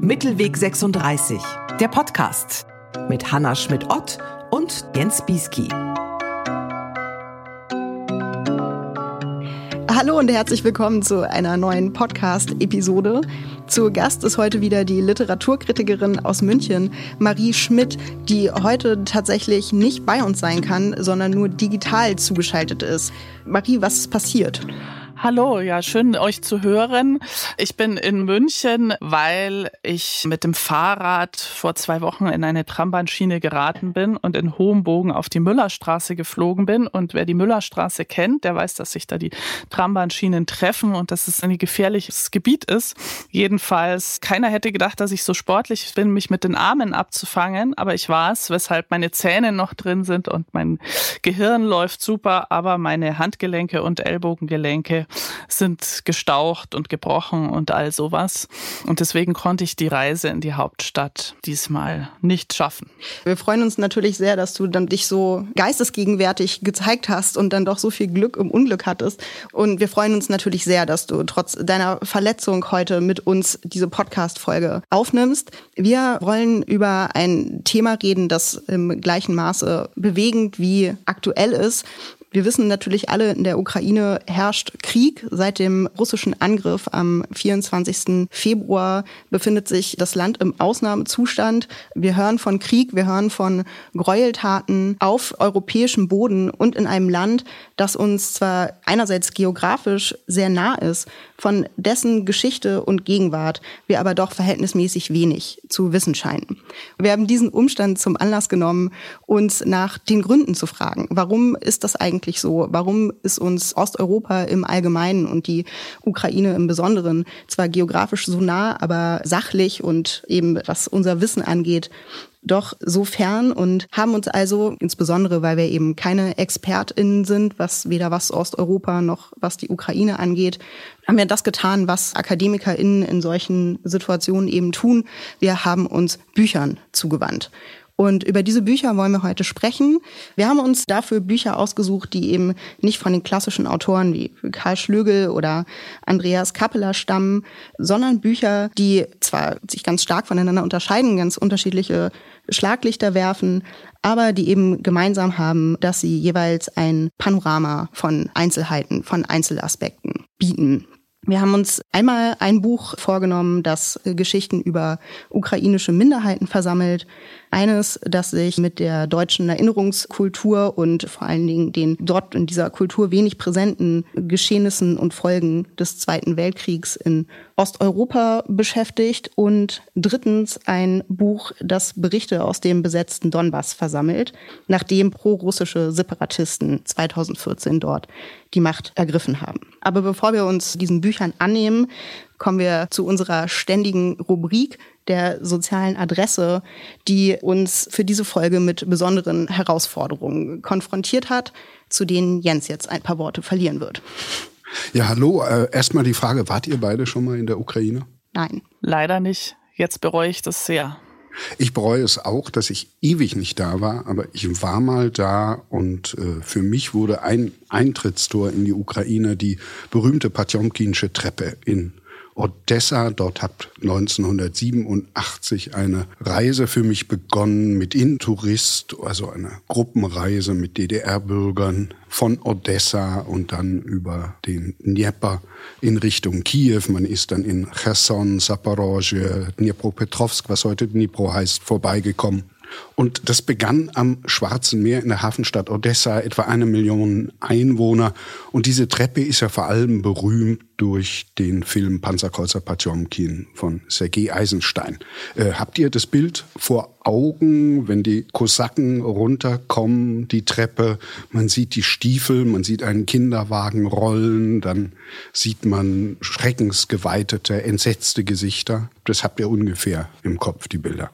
Mittelweg 36, der Podcast mit Hanna Schmidt-Ott und Jens Bieski. Hallo und herzlich willkommen zu einer neuen Podcast-Episode. Zu Gast ist heute wieder die Literaturkritikerin aus München, Marie Schmidt, die heute tatsächlich nicht bei uns sein kann, sondern nur digital zugeschaltet ist. Marie, was ist passiert? Hallo, ja, schön euch zu hören. Ich bin in München, weil ich mit dem Fahrrad vor zwei Wochen in eine Trambahnschiene geraten bin und in hohem Bogen auf die Müllerstraße geflogen bin. Und wer die Müllerstraße kennt, der weiß, dass sich da die Trambahnschienen treffen und dass es ein gefährliches Gebiet ist. Jedenfalls, keiner hätte gedacht, dass ich so sportlich bin, mich mit den Armen abzufangen, aber ich war es, weshalb meine Zähne noch drin sind und mein Gehirn läuft super, aber meine Handgelenke und Ellbogengelenke sind gestaucht und gebrochen und all sowas. Und deswegen konnte ich die Reise in die Hauptstadt diesmal nicht schaffen. Wir freuen uns natürlich sehr, dass du dann dich so geistesgegenwärtig gezeigt hast und dann doch so viel Glück im Unglück hattest. Und wir freuen uns natürlich sehr, dass du trotz deiner Verletzung heute mit uns diese Podcast-Folge aufnimmst. Wir wollen über ein Thema reden, das im gleichen Maße bewegend wie aktuell ist. Wir wissen natürlich alle, in der Ukraine herrscht Krieg. Seit dem russischen Angriff am 24. Februar befindet sich das Land im Ausnahmezustand. Wir hören von Krieg, wir hören von Gräueltaten auf europäischem Boden und in einem Land, das uns zwar einerseits geografisch sehr nah ist, von dessen Geschichte und Gegenwart wir aber doch verhältnismäßig wenig zu wissen scheinen. Wir haben diesen Umstand zum Anlass genommen, uns nach den Gründen zu fragen. Warum ist das eigentlich so? Warum ist uns Osteuropa im Allgemeinen und die Ukraine im Besonderen zwar geografisch so nah, aber sachlich und eben was unser Wissen angeht, doch so fern und haben uns also, insbesondere weil wir eben keine ExpertInnen sind, was weder was Osteuropa noch was die Ukraine angeht, haben wir das getan, was AkademikerInnen in solchen Situationen eben tun. Wir haben uns Büchern zugewandt. Und über diese Bücher wollen wir heute sprechen. Wir haben uns dafür Bücher ausgesucht, die eben nicht von den klassischen Autoren wie Karl Schlögel oder Andreas Kappeler stammen, sondern Bücher, die zwar sich ganz stark voneinander unterscheiden, ganz unterschiedliche Schlaglichter werfen, aber die eben gemeinsam haben, dass sie jeweils ein Panorama von Einzelheiten, von Einzelaspekten bieten. Wir haben uns einmal ein Buch vorgenommen, das Geschichten über ukrainische Minderheiten versammelt. Eines, das sich mit der deutschen Erinnerungskultur und vor allen Dingen den dort in dieser Kultur wenig präsenten Geschehnissen und Folgen des Zweiten Weltkriegs in Osteuropa beschäftigt. Und drittens ein Buch, das Berichte aus dem besetzten Donbass versammelt, nachdem prorussische Separatisten 2014 dort die Macht ergriffen haben. Aber bevor wir uns diesen Büchern annehmen, kommen wir zu unserer ständigen Rubrik der sozialen Adresse, die uns für diese Folge mit besonderen Herausforderungen konfrontiert hat, zu denen Jens jetzt ein paar Worte verlieren wird. Ja, hallo. Äh, Erstmal die Frage, wart ihr beide schon mal in der Ukraine? Nein. Leider nicht. Jetzt bereue ich das sehr. Ich bereue es auch, dass ich ewig nicht da war, aber ich war mal da und äh, für mich wurde ein Eintrittstor in die Ukraine die berühmte Patjomkinsche Treppe in Odessa. Dort hat 1987 eine Reise für mich begonnen mit Intourist, also eine Gruppenreise mit DDR-Bürgern von Odessa und dann über den Dnieper in Richtung Kiew. Man ist dann in Cherson, Saporosje, Dnipropetrovsk, was heute Dnipro heißt, vorbeigekommen. Und das begann am Schwarzen Meer in der Hafenstadt Odessa, etwa eine Million Einwohner. Und diese Treppe ist ja vor allem berühmt durch den Film Panzerkreuzer Potjomkin von Sergei Eisenstein. Äh, habt ihr das Bild vor Augen, wenn die Kosaken runterkommen, die Treppe, man sieht die Stiefel, man sieht einen Kinderwagen rollen, dann sieht man schreckensgeweitete, entsetzte Gesichter. Das habt ihr ungefähr im Kopf, die Bilder.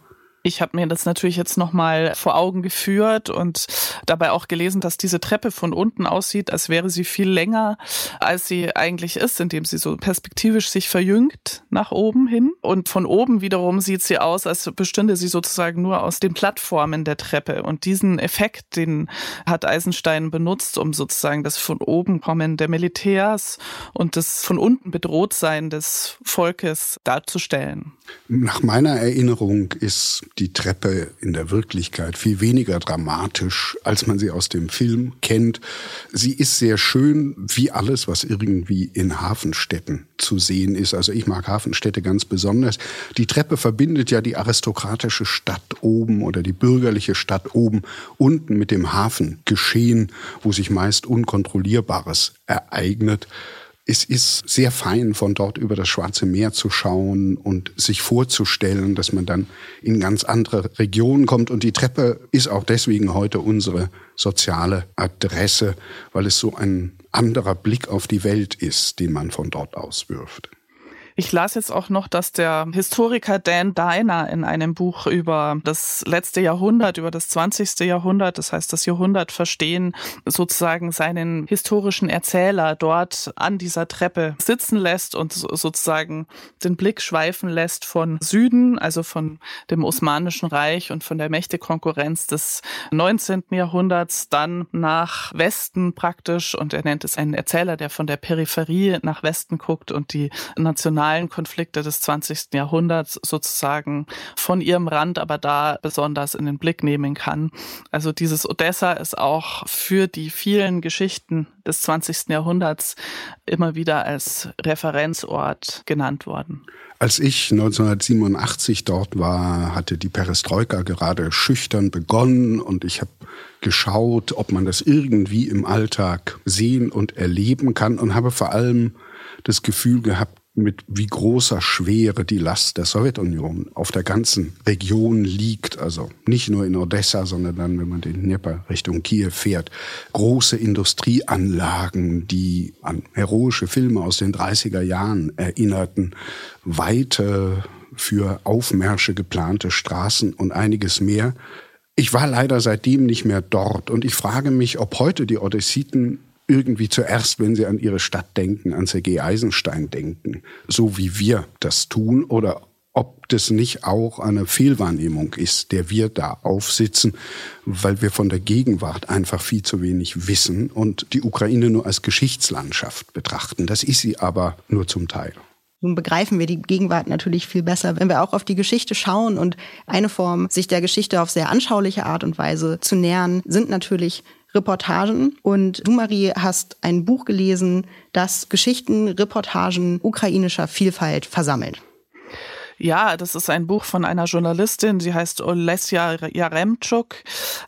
Ich habe mir das natürlich jetzt nochmal vor Augen geführt und dabei auch gelesen, dass diese Treppe von unten aussieht, als wäre sie viel länger, als sie eigentlich ist, indem sie so perspektivisch sich verjüngt nach oben hin. Und von oben wiederum sieht sie aus, als bestünde sie sozusagen nur aus den Plattformen der Treppe. Und diesen Effekt, den hat Eisenstein benutzt, um sozusagen das von oben kommen der Militärs und das von unten bedroht sein des Volkes darzustellen. Nach meiner Erinnerung ist die Treppe in der Wirklichkeit viel weniger dramatisch, als man sie aus dem Film kennt. Sie ist sehr schön, wie alles, was irgendwie in Hafenstädten zu sehen ist. Also ich mag Hafenstädte ganz besonders. Die Treppe verbindet ja die aristokratische Stadt oben oder die bürgerliche Stadt oben unten mit dem Hafengeschehen, wo sich meist Unkontrollierbares ereignet es ist sehr fein, von dort über das Schwarze Meer zu schauen und sich vorzustellen, dass man dann in ganz andere Regionen kommt. Und die Treppe ist auch deswegen heute unsere soziale Adresse, weil es so ein anderer Blick auf die Welt ist, den man von dort aus wirft. Ich las jetzt auch noch, dass der Historiker Dan Diner in einem Buch über das letzte Jahrhundert, über das 20. Jahrhundert, das heißt das Jahrhundert verstehen, sozusagen seinen historischen Erzähler dort an dieser Treppe sitzen lässt und sozusagen den Blick schweifen lässt von Süden, also von dem Osmanischen Reich und von der Mächtekonkurrenz des 19. Jahrhunderts, dann nach Westen praktisch und er nennt es einen Erzähler, der von der Peripherie nach Westen guckt und die nationalen regionalen Konflikte des 20. Jahrhunderts sozusagen von ihrem Rand aber da besonders in den Blick nehmen kann. Also dieses Odessa ist auch für die vielen Geschichten des 20. Jahrhunderts immer wieder als Referenzort genannt worden. Als ich 1987 dort war, hatte die Perestroika gerade schüchtern begonnen und ich habe geschaut, ob man das irgendwie im Alltag sehen und erleben kann und habe vor allem das Gefühl gehabt, mit wie großer Schwere die Last der Sowjetunion auf der ganzen Region liegt. Also nicht nur in Odessa, sondern dann, wenn man den Dnieper Richtung Kiew fährt. Große Industrieanlagen, die an heroische Filme aus den 30er Jahren erinnerten. Weite für Aufmärsche geplante Straßen und einiges mehr. Ich war leider seitdem nicht mehr dort und ich frage mich, ob heute die Odessiten irgendwie zuerst, wenn sie an ihre Stadt denken, an Sergei Eisenstein denken, so wie wir das tun, oder ob das nicht auch eine Fehlwahrnehmung ist, der wir da aufsitzen, weil wir von der Gegenwart einfach viel zu wenig wissen und die Ukraine nur als Geschichtslandschaft betrachten. Das ist sie aber nur zum Teil. Nun begreifen wir die Gegenwart natürlich viel besser, wenn wir auch auf die Geschichte schauen. Und eine Form, sich der Geschichte auf sehr anschauliche Art und Weise zu nähern, sind natürlich Reportagen. Und du, Marie, hast ein Buch gelesen, das Geschichten, Reportagen ukrainischer Vielfalt versammelt. Ja, das ist ein Buch von einer Journalistin, sie heißt Olesja Jaremczuk.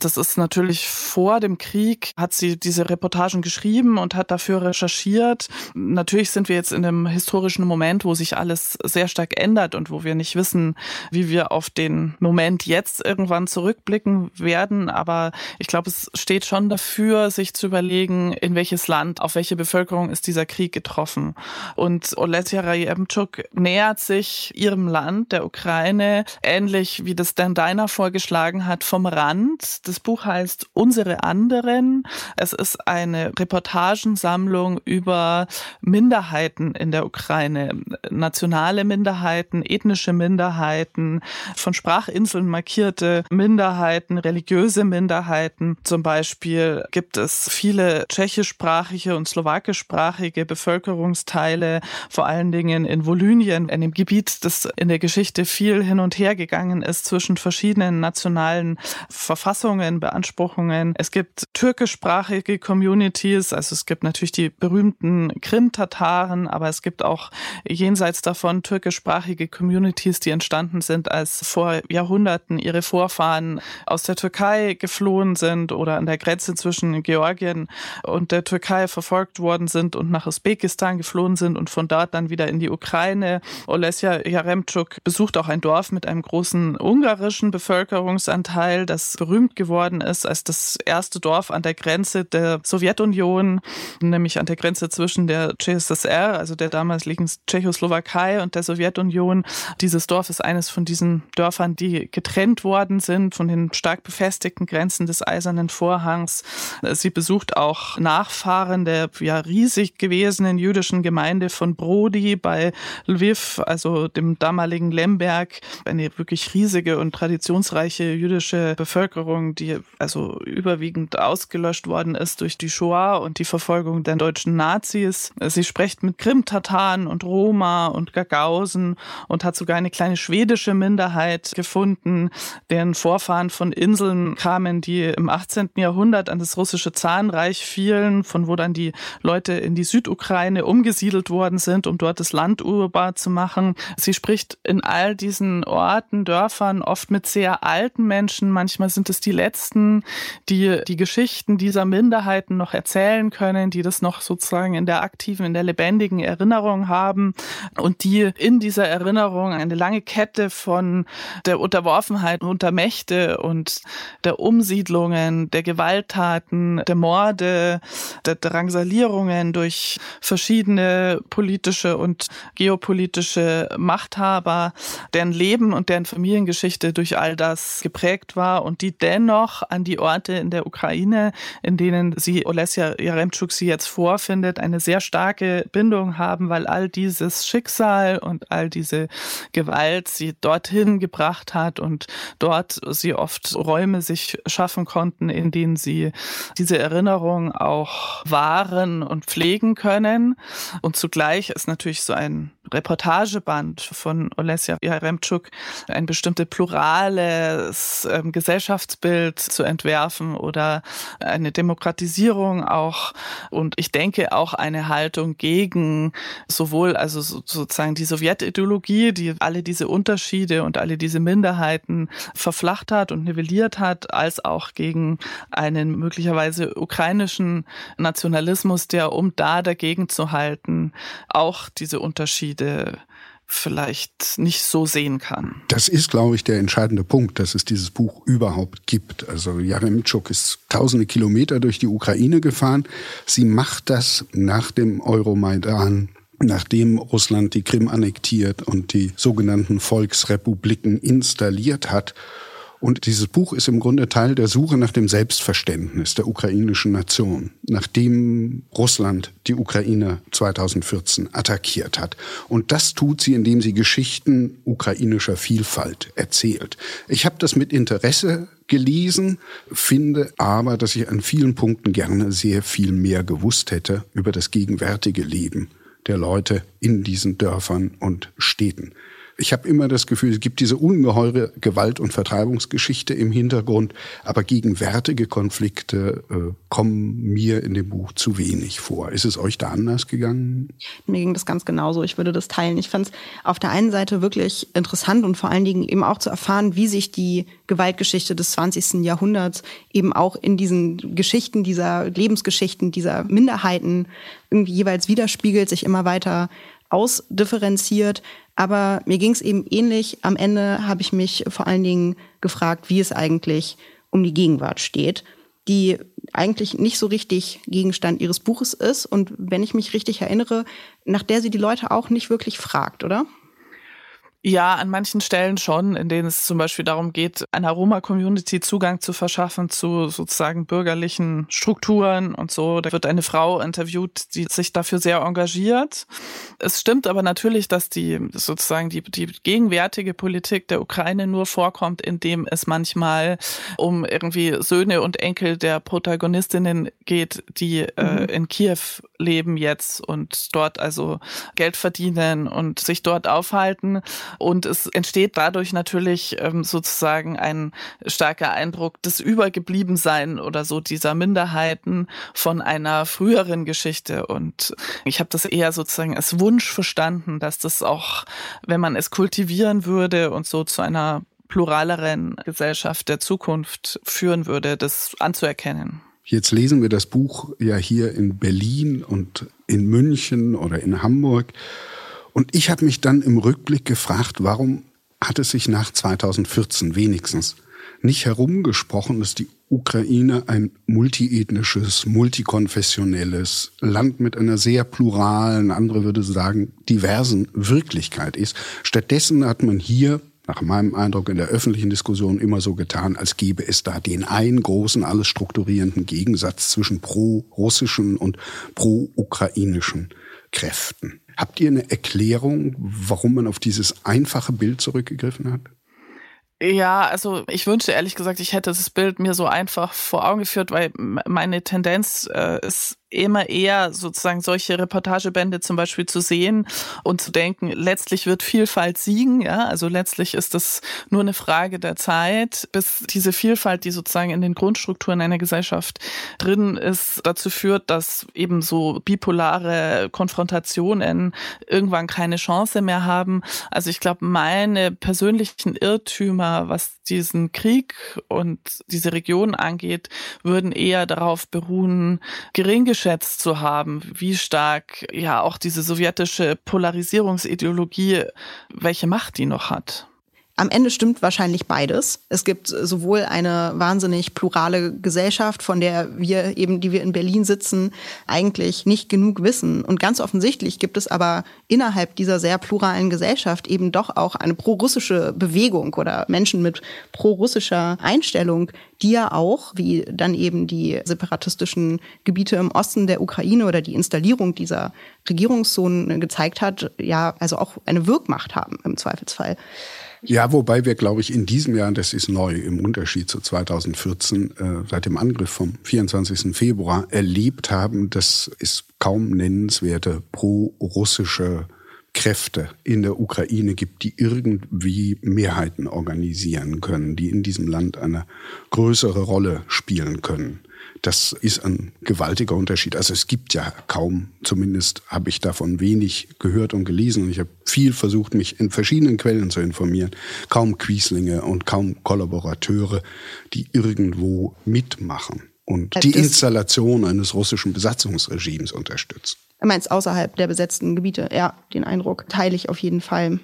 Das ist natürlich vor dem Krieg, hat sie diese Reportagen geschrieben und hat dafür recherchiert. Natürlich sind wir jetzt in einem historischen Moment, wo sich alles sehr stark ändert und wo wir nicht wissen, wie wir auf den Moment jetzt irgendwann zurückblicken werden. Aber ich glaube, es steht schon dafür, sich zu überlegen, in welches Land, auf welche Bevölkerung ist dieser Krieg getroffen. Und Olesja Jaremczuk nähert sich ihrem Land Land, der Ukraine, ähnlich wie das Dan Deiner vorgeschlagen hat, vom Rand. Das Buch heißt Unsere anderen. Es ist eine Reportagensammlung über Minderheiten in der Ukraine, nationale Minderheiten, ethnische Minderheiten, von Sprachinseln markierte Minderheiten, religiöse Minderheiten. Zum Beispiel gibt es viele tschechischsprachige und slowakischsprachige Bevölkerungsteile, vor allen Dingen in Volynien, einem Gebiet, das in in der Geschichte viel hin und her gegangen ist zwischen verschiedenen nationalen Verfassungen, Beanspruchungen. Es gibt türkischsprachige Communities, also es gibt natürlich die berühmten Krim-Tataren, aber es gibt auch jenseits davon türkischsprachige Communities, die entstanden sind, als vor Jahrhunderten ihre Vorfahren aus der Türkei geflohen sind oder an der Grenze zwischen Georgien und der Türkei verfolgt worden sind und nach Usbekistan geflohen sind und von dort dann wieder in die Ukraine. Olesja Jaremczuk Jaremczuk besucht auch ein Dorf mit einem großen ungarischen Bevölkerungsanteil, das berühmt geworden ist als das erste Dorf an der Grenze der Sowjetunion, nämlich an der Grenze zwischen der CSSR, also der damaligen Tschechoslowakei und der Sowjetunion. Dieses Dorf ist eines von diesen Dörfern, die getrennt worden sind von den stark befestigten Grenzen des Eisernen Vorhangs. Sie besucht auch Nachfahren der ja riesig gewesenen jüdischen Gemeinde von Brody bei Lviv, also dem damaligen Lemberg, eine wirklich riesige und traditionsreiche jüdische Bevölkerung, die also überwiegend ausgelöscht worden ist durch die Shoah und die Verfolgung der deutschen Nazis. Sie spricht mit Krim-Tataren und Roma und Gagausen und hat sogar eine kleine schwedische Minderheit gefunden, deren Vorfahren von Inseln kamen, die im 18. Jahrhundert an das russische Zahnreich fielen, von wo dann die Leute in die Südukraine umgesiedelt worden sind, um dort das Land urbar zu machen. Sie spricht in all diesen Orten, Dörfern oft mit sehr alten Menschen. Manchmal sind es die letzten, die die Geschichten dieser Minderheiten noch erzählen können, die das noch sozusagen in der aktiven, in der lebendigen Erinnerung haben und die in dieser Erinnerung eine lange Kette von der Unterworfenheit unter Mächte und der Umsiedlungen, der Gewalttaten, der Morde, der Drangsalierungen durch verschiedene politische und geopolitische Machthaber, deren Leben und deren Familiengeschichte durch all das geprägt war und die dennoch an die Orte in der Ukraine, in denen sie Olesja Jaremczuk sie jetzt vorfindet, eine sehr starke Bindung haben, weil all dieses Schicksal und all diese Gewalt sie dorthin gebracht hat und dort sie oft Räume sich schaffen konnten, in denen sie diese Erinnerung auch wahren und pflegen können. Und zugleich ist natürlich so ein Reportageband von Olesja Jaremczuk ein bestimmtes plurales ähm, Gesellschaftsbild zu entwerfen oder eine Demokratisierung auch. Und ich denke auch eine Haltung gegen sowohl also sozusagen die Sowjetideologie, die alle diese Unterschiede und alle diese Minderheiten verflacht hat und nivelliert hat, als auch gegen einen möglicherweise ukrainischen Nationalismus, der um da dagegen zu halten, auch diese Unterschiede vielleicht nicht so sehen kann. Das ist, glaube ich, der entscheidende Punkt, dass es dieses Buch überhaupt gibt. Also Jaremtschuk ist tausende Kilometer durch die Ukraine gefahren. Sie macht das nach dem Euromaidan nachdem Russland die Krim annektiert und die sogenannten Volksrepubliken installiert hat und dieses Buch ist im Grunde Teil der Suche nach dem Selbstverständnis der ukrainischen Nation, nachdem Russland die Ukraine 2014 attackiert hat. Und das tut sie, indem sie Geschichten ukrainischer Vielfalt erzählt. Ich habe das mit Interesse gelesen, finde aber, dass ich an vielen Punkten gerne sehr viel mehr gewusst hätte über das gegenwärtige Leben der Leute in diesen Dörfern und Städten ich habe immer das Gefühl, es gibt diese ungeheure Gewalt- und Vertreibungsgeschichte im Hintergrund, aber gegenwärtige Konflikte äh, kommen mir in dem Buch zu wenig vor. Ist es euch da anders gegangen? Mir ging das ganz genauso. Ich würde das teilen. Ich fand es auf der einen Seite wirklich interessant und vor allen Dingen eben auch zu erfahren, wie sich die Gewaltgeschichte des 20. Jahrhunderts eben auch in diesen Geschichten dieser Lebensgeschichten dieser Minderheiten irgendwie jeweils widerspiegelt, sich immer weiter ausdifferenziert. Aber mir ging es eben ähnlich. Am Ende habe ich mich vor allen Dingen gefragt, wie es eigentlich um die Gegenwart steht, die eigentlich nicht so richtig Gegenstand ihres Buches ist und wenn ich mich richtig erinnere, nach der sie die Leute auch nicht wirklich fragt, oder? Ja, an manchen Stellen schon, in denen es zum Beispiel darum geht, einer Roma-Community Zugang zu verschaffen zu sozusagen bürgerlichen Strukturen und so. Da wird eine Frau interviewt, die sich dafür sehr engagiert. Es stimmt aber natürlich, dass die sozusagen die, die gegenwärtige Politik der Ukraine nur vorkommt, indem es manchmal um irgendwie Söhne und Enkel der Protagonistinnen geht, die äh, mhm. äh, in Kiew leben jetzt und dort also Geld verdienen und sich dort aufhalten. Und es entsteht dadurch natürlich ähm, sozusagen ein starker Eindruck des Übergebliebensein oder so dieser Minderheiten von einer früheren Geschichte. Und ich habe das eher sozusagen als Wunsch verstanden, dass das auch, wenn man es kultivieren würde und so zu einer pluraleren Gesellschaft der Zukunft führen würde, das anzuerkennen. Jetzt lesen wir das Buch ja hier in Berlin und in München oder in Hamburg. Und ich habe mich dann im Rückblick gefragt, warum hat es sich nach 2014 wenigstens nicht herumgesprochen, dass die Ukraine ein multiethnisches, multikonfessionelles Land mit einer sehr pluralen, andere würde sagen, diversen Wirklichkeit ist. Stattdessen hat man hier nach meinem Eindruck in der öffentlichen Diskussion immer so getan, als gäbe es da den einen großen, alles strukturierenden Gegensatz zwischen pro-russischen und pro-ukrainischen Kräften. Habt ihr eine Erklärung, warum man auf dieses einfache Bild zurückgegriffen hat? Ja, also ich wünschte ehrlich gesagt, ich hätte das Bild mir so einfach vor Augen geführt, weil meine Tendenz äh, ist immer eher sozusagen solche Reportagebände zum Beispiel zu sehen und zu denken, letztlich wird Vielfalt siegen, ja, also letztlich ist es nur eine Frage der Zeit, bis diese Vielfalt, die sozusagen in den Grundstrukturen einer Gesellschaft drin ist, dazu führt, dass eben so bipolare Konfrontationen irgendwann keine Chance mehr haben. Also ich glaube, meine persönlichen Irrtümer, was diesen Krieg und diese Region angeht, würden eher darauf beruhen, gering eingeschätzt zu haben, wie stark ja auch diese sowjetische Polarisierungsideologie, welche Macht die noch hat. Am Ende stimmt wahrscheinlich beides. Es gibt sowohl eine wahnsinnig plurale Gesellschaft, von der wir eben, die wir in Berlin sitzen, eigentlich nicht genug wissen. Und ganz offensichtlich gibt es aber innerhalb dieser sehr pluralen Gesellschaft eben doch auch eine pro-russische Bewegung oder Menschen mit pro-russischer Einstellung, die ja auch, wie dann eben die separatistischen Gebiete im Osten der Ukraine oder die Installierung dieser Regierungszonen gezeigt hat, ja, also auch eine Wirkmacht haben im Zweifelsfall. Ja, wobei wir, glaube ich, in diesem Jahr, das ist neu im Unterschied zu 2014, äh, seit dem Angriff vom 24. Februar erlebt haben, dass es kaum nennenswerte pro-russische Kräfte in der Ukraine gibt, die irgendwie Mehrheiten organisieren können, die in diesem Land eine größere Rolle spielen können. Das ist ein gewaltiger Unterschied. Also es gibt ja kaum, zumindest habe ich davon wenig gehört und gelesen und ich habe viel versucht, mich in verschiedenen Quellen zu informieren. Kaum Quieslinge und kaum Kollaborateure, die irgendwo mitmachen und äh, die Installation eines russischen Besatzungsregimes unterstützen. Du meinst außerhalb der besetzten Gebiete? Ja, den Eindruck teile ich auf jeden Fall.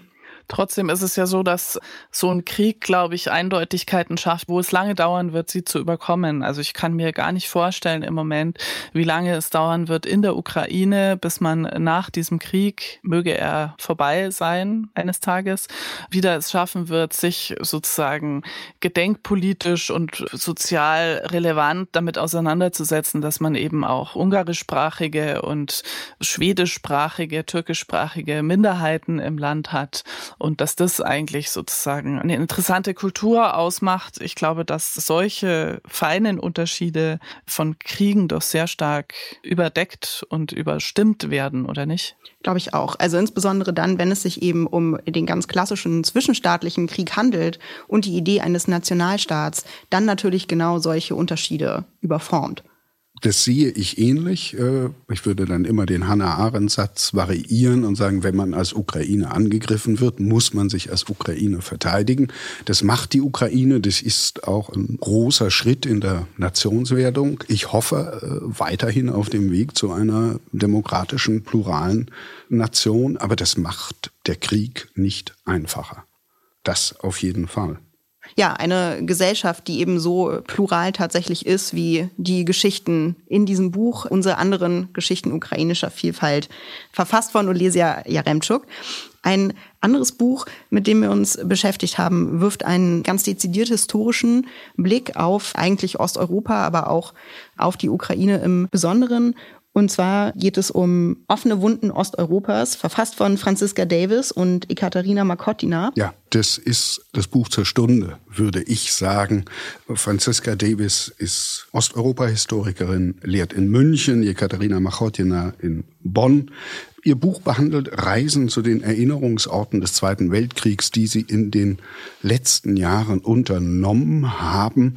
Trotzdem ist es ja so, dass so ein Krieg, glaube ich, Eindeutigkeiten schafft, wo es lange dauern wird, sie zu überkommen. Also ich kann mir gar nicht vorstellen im Moment, wie lange es dauern wird in der Ukraine, bis man nach diesem Krieg, möge er vorbei sein eines Tages, wieder es schaffen wird, sich sozusagen gedenkpolitisch und sozial relevant damit auseinanderzusetzen, dass man eben auch ungarischsprachige und schwedischsprachige, türkischsprachige Minderheiten im Land hat und dass das eigentlich sozusagen eine interessante Kultur ausmacht. Ich glaube, dass solche feinen Unterschiede von Kriegen doch sehr stark überdeckt und überstimmt werden, oder nicht? Glaube ich auch. Also insbesondere dann, wenn es sich eben um den ganz klassischen zwischenstaatlichen Krieg handelt und die Idee eines Nationalstaats, dann natürlich genau solche Unterschiede überformt. Das sehe ich ähnlich. Äh, ich würde dann immer den Hannah-Arendt-Satz variieren und sagen, wenn man als Ukraine angegriffen wird, muss man sich als Ukraine verteidigen. Das macht die Ukraine. Das ist auch ein großer Schritt in der Nationswerdung. Ich hoffe äh, weiterhin auf dem Weg zu einer demokratischen, pluralen Nation. Aber das macht der Krieg nicht einfacher. Das auf jeden Fall ja, eine Gesellschaft, die eben so plural tatsächlich ist, wie die Geschichten in diesem Buch, unsere anderen Geschichten ukrainischer Vielfalt, verfasst von Olesia Jaremczuk. Ein anderes Buch, mit dem wir uns beschäftigt haben, wirft einen ganz dezidiert historischen Blick auf eigentlich Osteuropa, aber auch auf die Ukraine im Besonderen und zwar geht es um offene Wunden Osteuropas, verfasst von Franziska Davis und Ekaterina Makotina. Ja, das ist das Buch zur Stunde, würde ich sagen. Franziska Davis ist Osteuropa-Historikerin, lehrt in München, Ekaterina Makotina in Bonn. Ihr Buch behandelt Reisen zu den Erinnerungsorten des Zweiten Weltkriegs, die sie in den letzten Jahren unternommen haben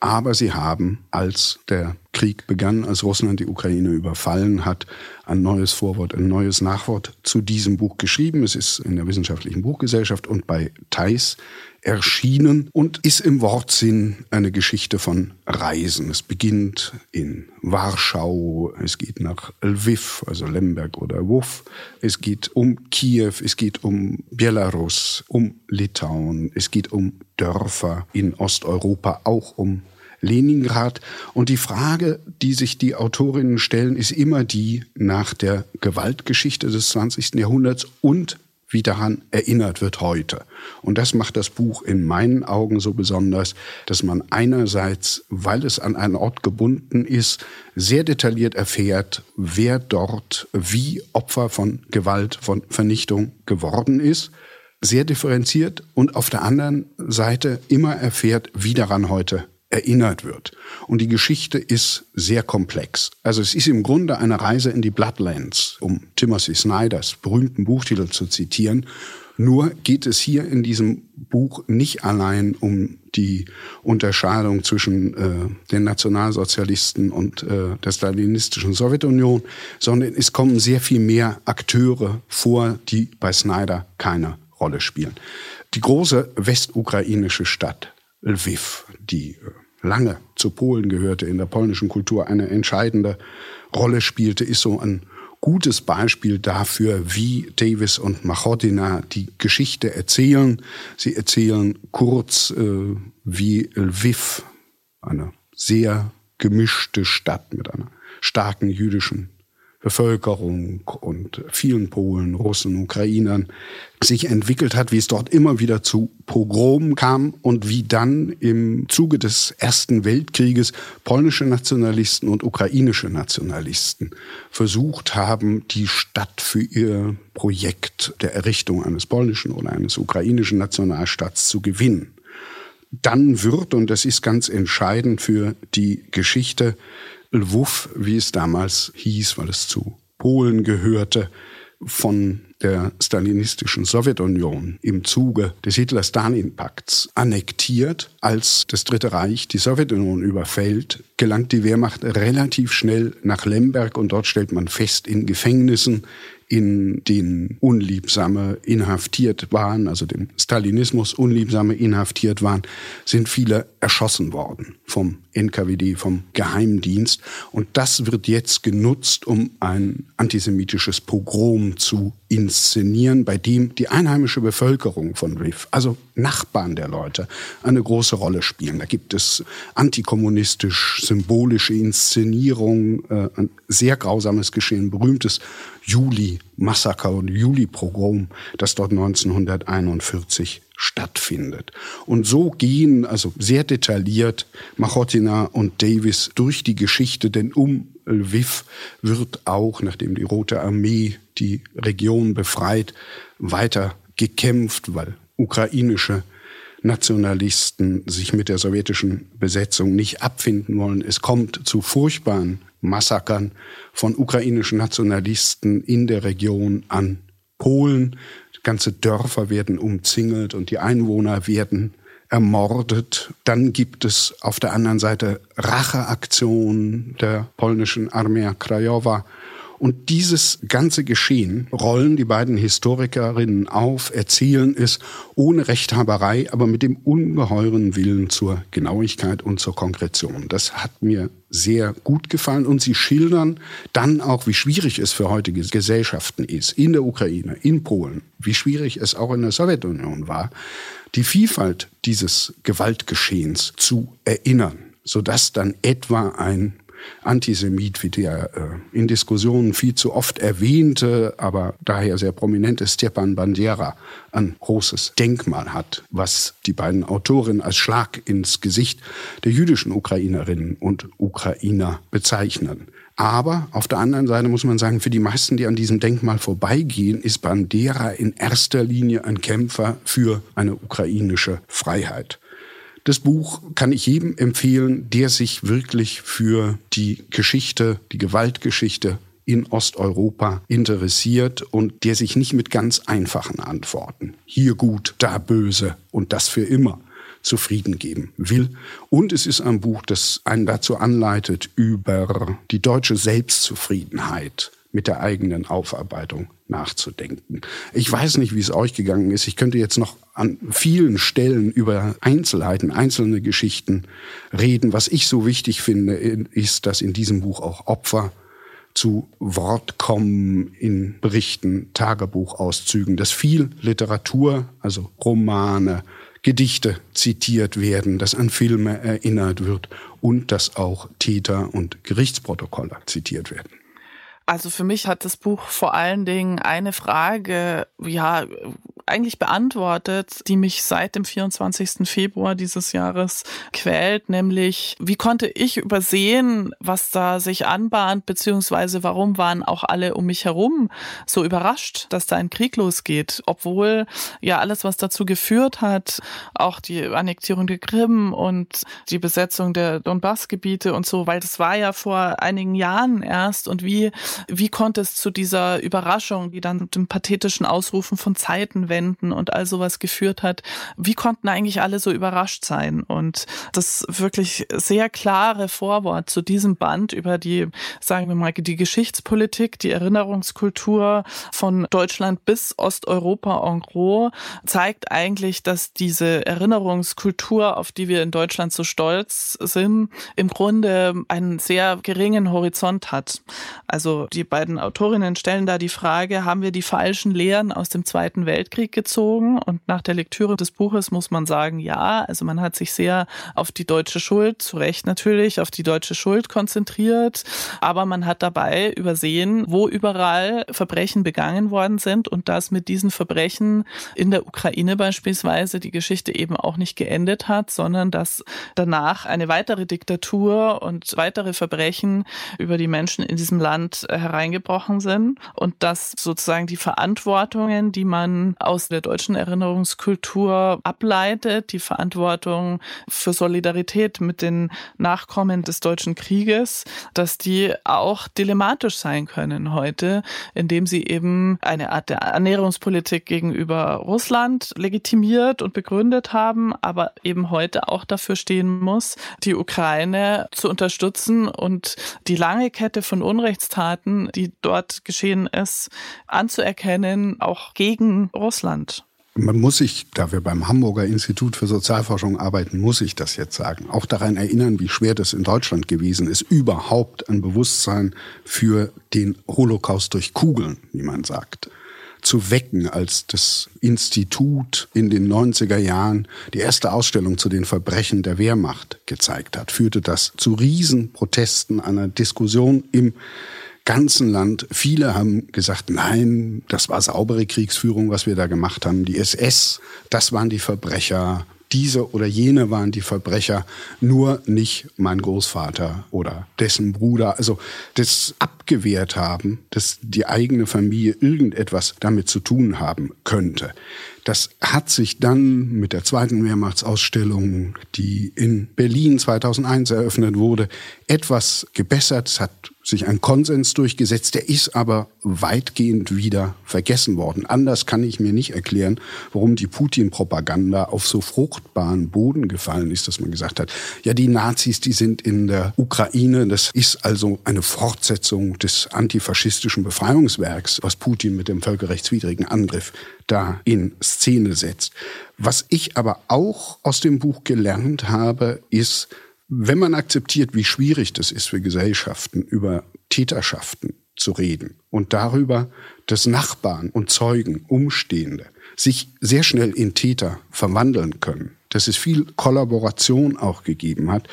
Aber sie haben, als der Krieg begann, als Russland die Ukraine überfallen hat, ein neues Vorwort, ein neues Nachwort zu diesem Buch geschrieben. Es ist in der Wissenschaftlichen Buchgesellschaft und bei Theis erschienen und ist im Wortsinn eine Geschichte von Reisen. Es beginnt in Warschau, es geht nach Lviv, also Lemberg oder Wuf, es geht um Kiew, es geht um Belarus, um Litauen, es geht um Dörfer in Osteuropa, auch um Leningrad. Und die Frage, die sich die Autorinnen stellen, ist immer die nach der Gewaltgeschichte des 20. Jahrhunderts und wie daran erinnert wird heute. Und das macht das Buch in meinen Augen so besonders, dass man einerseits, weil es an einen Ort gebunden ist, sehr detailliert erfährt, wer dort wie Opfer von Gewalt, von Vernichtung geworden ist, sehr differenziert und auf der anderen Seite immer erfährt, wie daran heute erinnert wird. Und die Geschichte ist sehr komplex. Also es ist im Grunde eine Reise in die Bloodlands, um Timothy Snyders berühmten Buchtitel zu zitieren. Nur geht es hier in diesem Buch nicht allein um die Unterscheidung zwischen äh, den Nationalsozialisten und äh, der stalinistischen Sowjetunion, sondern es kommen sehr viel mehr Akteure vor, die bei Snyder keine Rolle spielen. Die große westukrainische Stadt Lviv, die äh, lange zu Polen gehörte, in der polnischen Kultur eine entscheidende Rolle spielte, ist so ein gutes Beispiel dafür, wie Davis und Machotina die Geschichte erzählen. Sie erzählen kurz, äh, wie Lviv, eine sehr gemischte Stadt mit einer starken jüdischen Bevölkerung und vielen Polen, Russen, Ukrainern sich entwickelt hat, wie es dort immer wieder zu Pogromen kam und wie dann im Zuge des Ersten Weltkrieges polnische Nationalisten und ukrainische Nationalisten versucht haben, die Stadt für ihr Projekt der Errichtung eines polnischen oder eines ukrainischen Nationalstaats zu gewinnen. Dann wird, und das ist ganz entscheidend für die Geschichte, Lwów, wie es damals hieß, weil es zu Polen gehörte, von der stalinistischen Sowjetunion im Zuge des Hitler-Stalin-Pakts annektiert. Als das Dritte Reich die Sowjetunion überfällt, gelangt die Wehrmacht relativ schnell nach Lemberg und dort stellt man fest, in Gefängnissen in denen Unliebsame inhaftiert waren, also dem Stalinismus Unliebsame inhaftiert waren, sind viele erschossen worden vom NKWD, vom Geheimdienst. Und das wird jetzt genutzt, um ein antisemitisches Pogrom zu inszenieren, bei dem die einheimische Bevölkerung von Riff, also Nachbarn der Leute, eine große Rolle spielen. Da gibt es antikommunistisch symbolische Inszenierungen, äh, ein sehr grausames Geschehen, berühmtes Juli-Massaker und Juli-Pogrom, das dort 1941 stattfindet. Und so gehen also sehr detailliert Machotina und Davis durch die Geschichte, denn um Lviv wird auch, nachdem die Rote Armee die Region befreit, weiter gekämpft, weil ukrainische Nationalisten sich mit der sowjetischen Besetzung nicht abfinden wollen. Es kommt zu furchtbaren Massakern von ukrainischen Nationalisten in der Region an Polen. Ganze Dörfer werden umzingelt und die Einwohner werden ermordet. Dann gibt es auf der anderen Seite Racheaktionen der polnischen Armee Krajowa und dieses ganze Geschehen rollen die beiden Historikerinnen auf, erzählen es ohne Rechthaberei, aber mit dem ungeheuren Willen zur Genauigkeit und zur Konkretion. Das hat mir sehr gut gefallen und sie schildern dann auch, wie schwierig es für heutige Gesellschaften ist, in der Ukraine, in Polen, wie schwierig es auch in der Sowjetunion war, die Vielfalt dieses Gewaltgeschehens zu erinnern, sodass dann etwa ein Antisemit, wie der äh, in Diskussionen viel zu oft erwähnte, aber daher sehr prominente Stepan Bandera ein großes Denkmal hat, was die beiden Autorinnen als Schlag ins Gesicht der jüdischen Ukrainerinnen und Ukrainer bezeichnen. Aber auf der anderen Seite muss man sagen, für die meisten, die an diesem Denkmal vorbeigehen, ist Bandera in erster Linie ein Kämpfer für eine ukrainische Freiheit. Das Buch kann ich jedem empfehlen, der sich wirklich für die Geschichte, die Gewaltgeschichte in Osteuropa interessiert und der sich nicht mit ganz einfachen Antworten, hier gut, da böse und das für immer, zufrieden geben will. Und es ist ein Buch, das einen dazu anleitet, über die deutsche Selbstzufriedenheit mit der eigenen Aufarbeitung nachzudenken. Ich weiß nicht, wie es euch gegangen ist. Ich könnte jetzt noch an vielen Stellen über Einzelheiten, einzelne Geschichten reden. Was ich so wichtig finde, ist, dass in diesem Buch auch Opfer zu Wort kommen in Berichten, Tagebuchauszügen, dass viel Literatur, also Romane, Gedichte zitiert werden, dass an Filme erinnert wird und dass auch Täter und Gerichtsprotokolle zitiert werden. Also für mich hat das Buch vor allen Dingen eine Frage, ja, eigentlich beantwortet, die mich seit dem 24. Februar dieses Jahres quält, nämlich wie konnte ich übersehen, was da sich anbahnt, beziehungsweise warum waren auch alle um mich herum so überrascht, dass da ein Krieg losgeht, obwohl ja alles, was dazu geführt hat, auch die Annektierung der Krim und die Besetzung der Donbass-Gebiete und so, weil das war ja vor einigen Jahren erst und wie, wie konnte es zu dieser Überraschung, die dann mit dem pathetischen Ausrufen von Zeitenwende Wänden und all sowas geführt hat. Wie konnten eigentlich alle so überrascht sein? Und das wirklich sehr klare Vorwort zu diesem Band über die, sagen wir mal, die Geschichtspolitik, die Erinnerungskultur von Deutschland bis Osteuropa en gros zeigt eigentlich, dass diese Erinnerungskultur, auf die wir in Deutschland so stolz sind, im Grunde einen sehr geringen Horizont hat. Also die beiden Autorinnen stellen da die Frage, haben wir die falschen Lehren aus dem Zweiten Weltkrieg Krieg gezogen? Und nach der Lektüre des Buches muss man sagen, ja, also man hat sich sehr auf die deutsche Schuld, zu Recht natürlich, auf die deutsche Schuld konzentriert, aber man hat dabei übersehen, wo überall Verbrechen begangen worden sind und dass mit diesen Verbrechen in der Ukraine beispielsweise die Geschichte eben auch nicht geendet hat, sondern dass danach eine weitere Diktatur und weitere Verbrechen über die Menschen in diesem Land hereingebrochen sind und dass sozusagen die Verantwortungen, die man aus aus der deutschen Erinnerungskultur ableitet, die Verantwortung für Solidarität mit den Nachkommen des Deutschen Krieges, dass die auch dilematisch sein können heute, indem sie eben eine Art der Ernährungspolitik gegenüber Russland legitimiert und begründet haben, aber eben heute auch dafür stehen muss, die Ukraine zu unterstützen und die lange Kette von Unrechtstaten, die dort geschehen ist, anzuerkennen, auch gegen. Russland. Man muss sich, da wir beim Hamburger Institut für Sozialforschung arbeiten, muss ich das jetzt sagen, auch daran erinnern, wie schwer das in Deutschland gewesen ist, überhaupt ein Bewusstsein für den Holocaust durch Kugeln, wie man sagt, zu wecken, als das Institut in den 90er Jahren die erste Ausstellung zu den Verbrechen der Wehrmacht gezeigt hat, führte das zu Riesenprotesten, einer Diskussion im ganzen Land. Viele haben gesagt, nein, das war saubere Kriegsführung, was wir da gemacht haben. Die SS, das waren die Verbrecher. Diese oder jene waren die Verbrecher, nur nicht mein Großvater oder dessen Bruder. Also das abgewehrt haben, dass die eigene Familie irgendetwas damit zu tun haben könnte. Das hat sich dann mit der zweiten Wehrmachtsausstellung, die in Berlin 2001 eröffnet wurde, etwas gebessert. Es hat sich ein Konsens durchgesetzt, der ist aber weitgehend wieder vergessen worden. Anders kann ich mir nicht erklären, warum die Putin-Propaganda auf so fruchtbaren Boden gefallen ist, dass man gesagt hat, ja, die Nazis, die sind in der Ukraine, das ist also eine Fortsetzung des antifaschistischen Befreiungswerks, was Putin mit dem völkerrechtswidrigen Angriff da in Szene setzt. Was ich aber auch aus dem Buch gelernt habe, ist, wenn man akzeptiert, wie schwierig das ist für Gesellschaften, über Täterschaften zu reden und darüber, dass Nachbarn und Zeugen, Umstehende sich sehr schnell in Täter verwandeln können, dass es viel Kollaboration auch gegeben hat,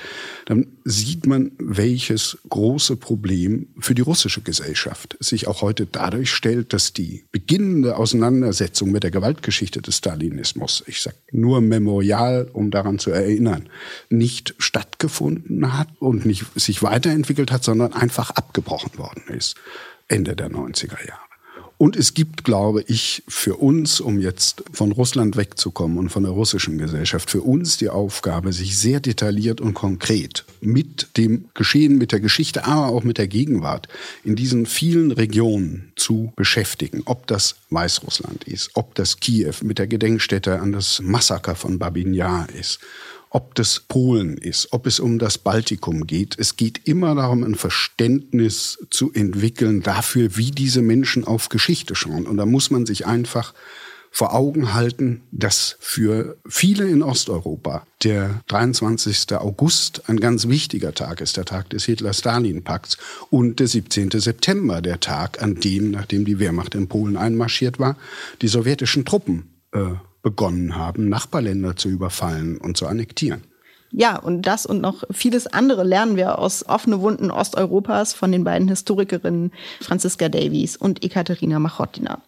dann sieht man, welches große Problem für die russische Gesellschaft sich auch heute dadurch stellt, dass die beginnende Auseinandersetzung mit der Gewaltgeschichte des Stalinismus, ich sage nur Memorial, um daran zu erinnern, nicht stattgefunden hat und nicht sich weiterentwickelt hat, sondern einfach abgebrochen worden ist. Ende der 90er Jahre. Und es gibt, glaube ich, für uns, um jetzt von Russland wegzukommen und von der russischen Gesellschaft, für uns die Aufgabe, sich sehr detailliert und konkret mit dem Geschehen, mit der Geschichte, aber auch mit der Gegenwart in diesen vielen Regionen zu beschäftigen. Ob das Weißrussland ist, ob das Kiew mit der Gedenkstätte an das Massaker von Babin Yar ist ob das Polen ist, ob es um das Baltikum geht. Es geht immer darum, ein Verständnis zu entwickeln dafür, wie diese Menschen auf Geschichte schauen. Und da muss man sich einfach vor Augen halten, dass für viele in Osteuropa der 23. August ein ganz wichtiger Tag ist, der Tag des Hitler-Stalin-Pakts und der 17. September, der Tag, an dem, nachdem die Wehrmacht in Polen einmarschiert war, die sowjetischen Truppen äh, begonnen haben, Nachbarländer zu überfallen und zu annektieren. Ja, und das und noch vieles andere lernen wir aus offene Wunden Osteuropas von den beiden Historikerinnen Franziska Davies und Ekaterina Machotina.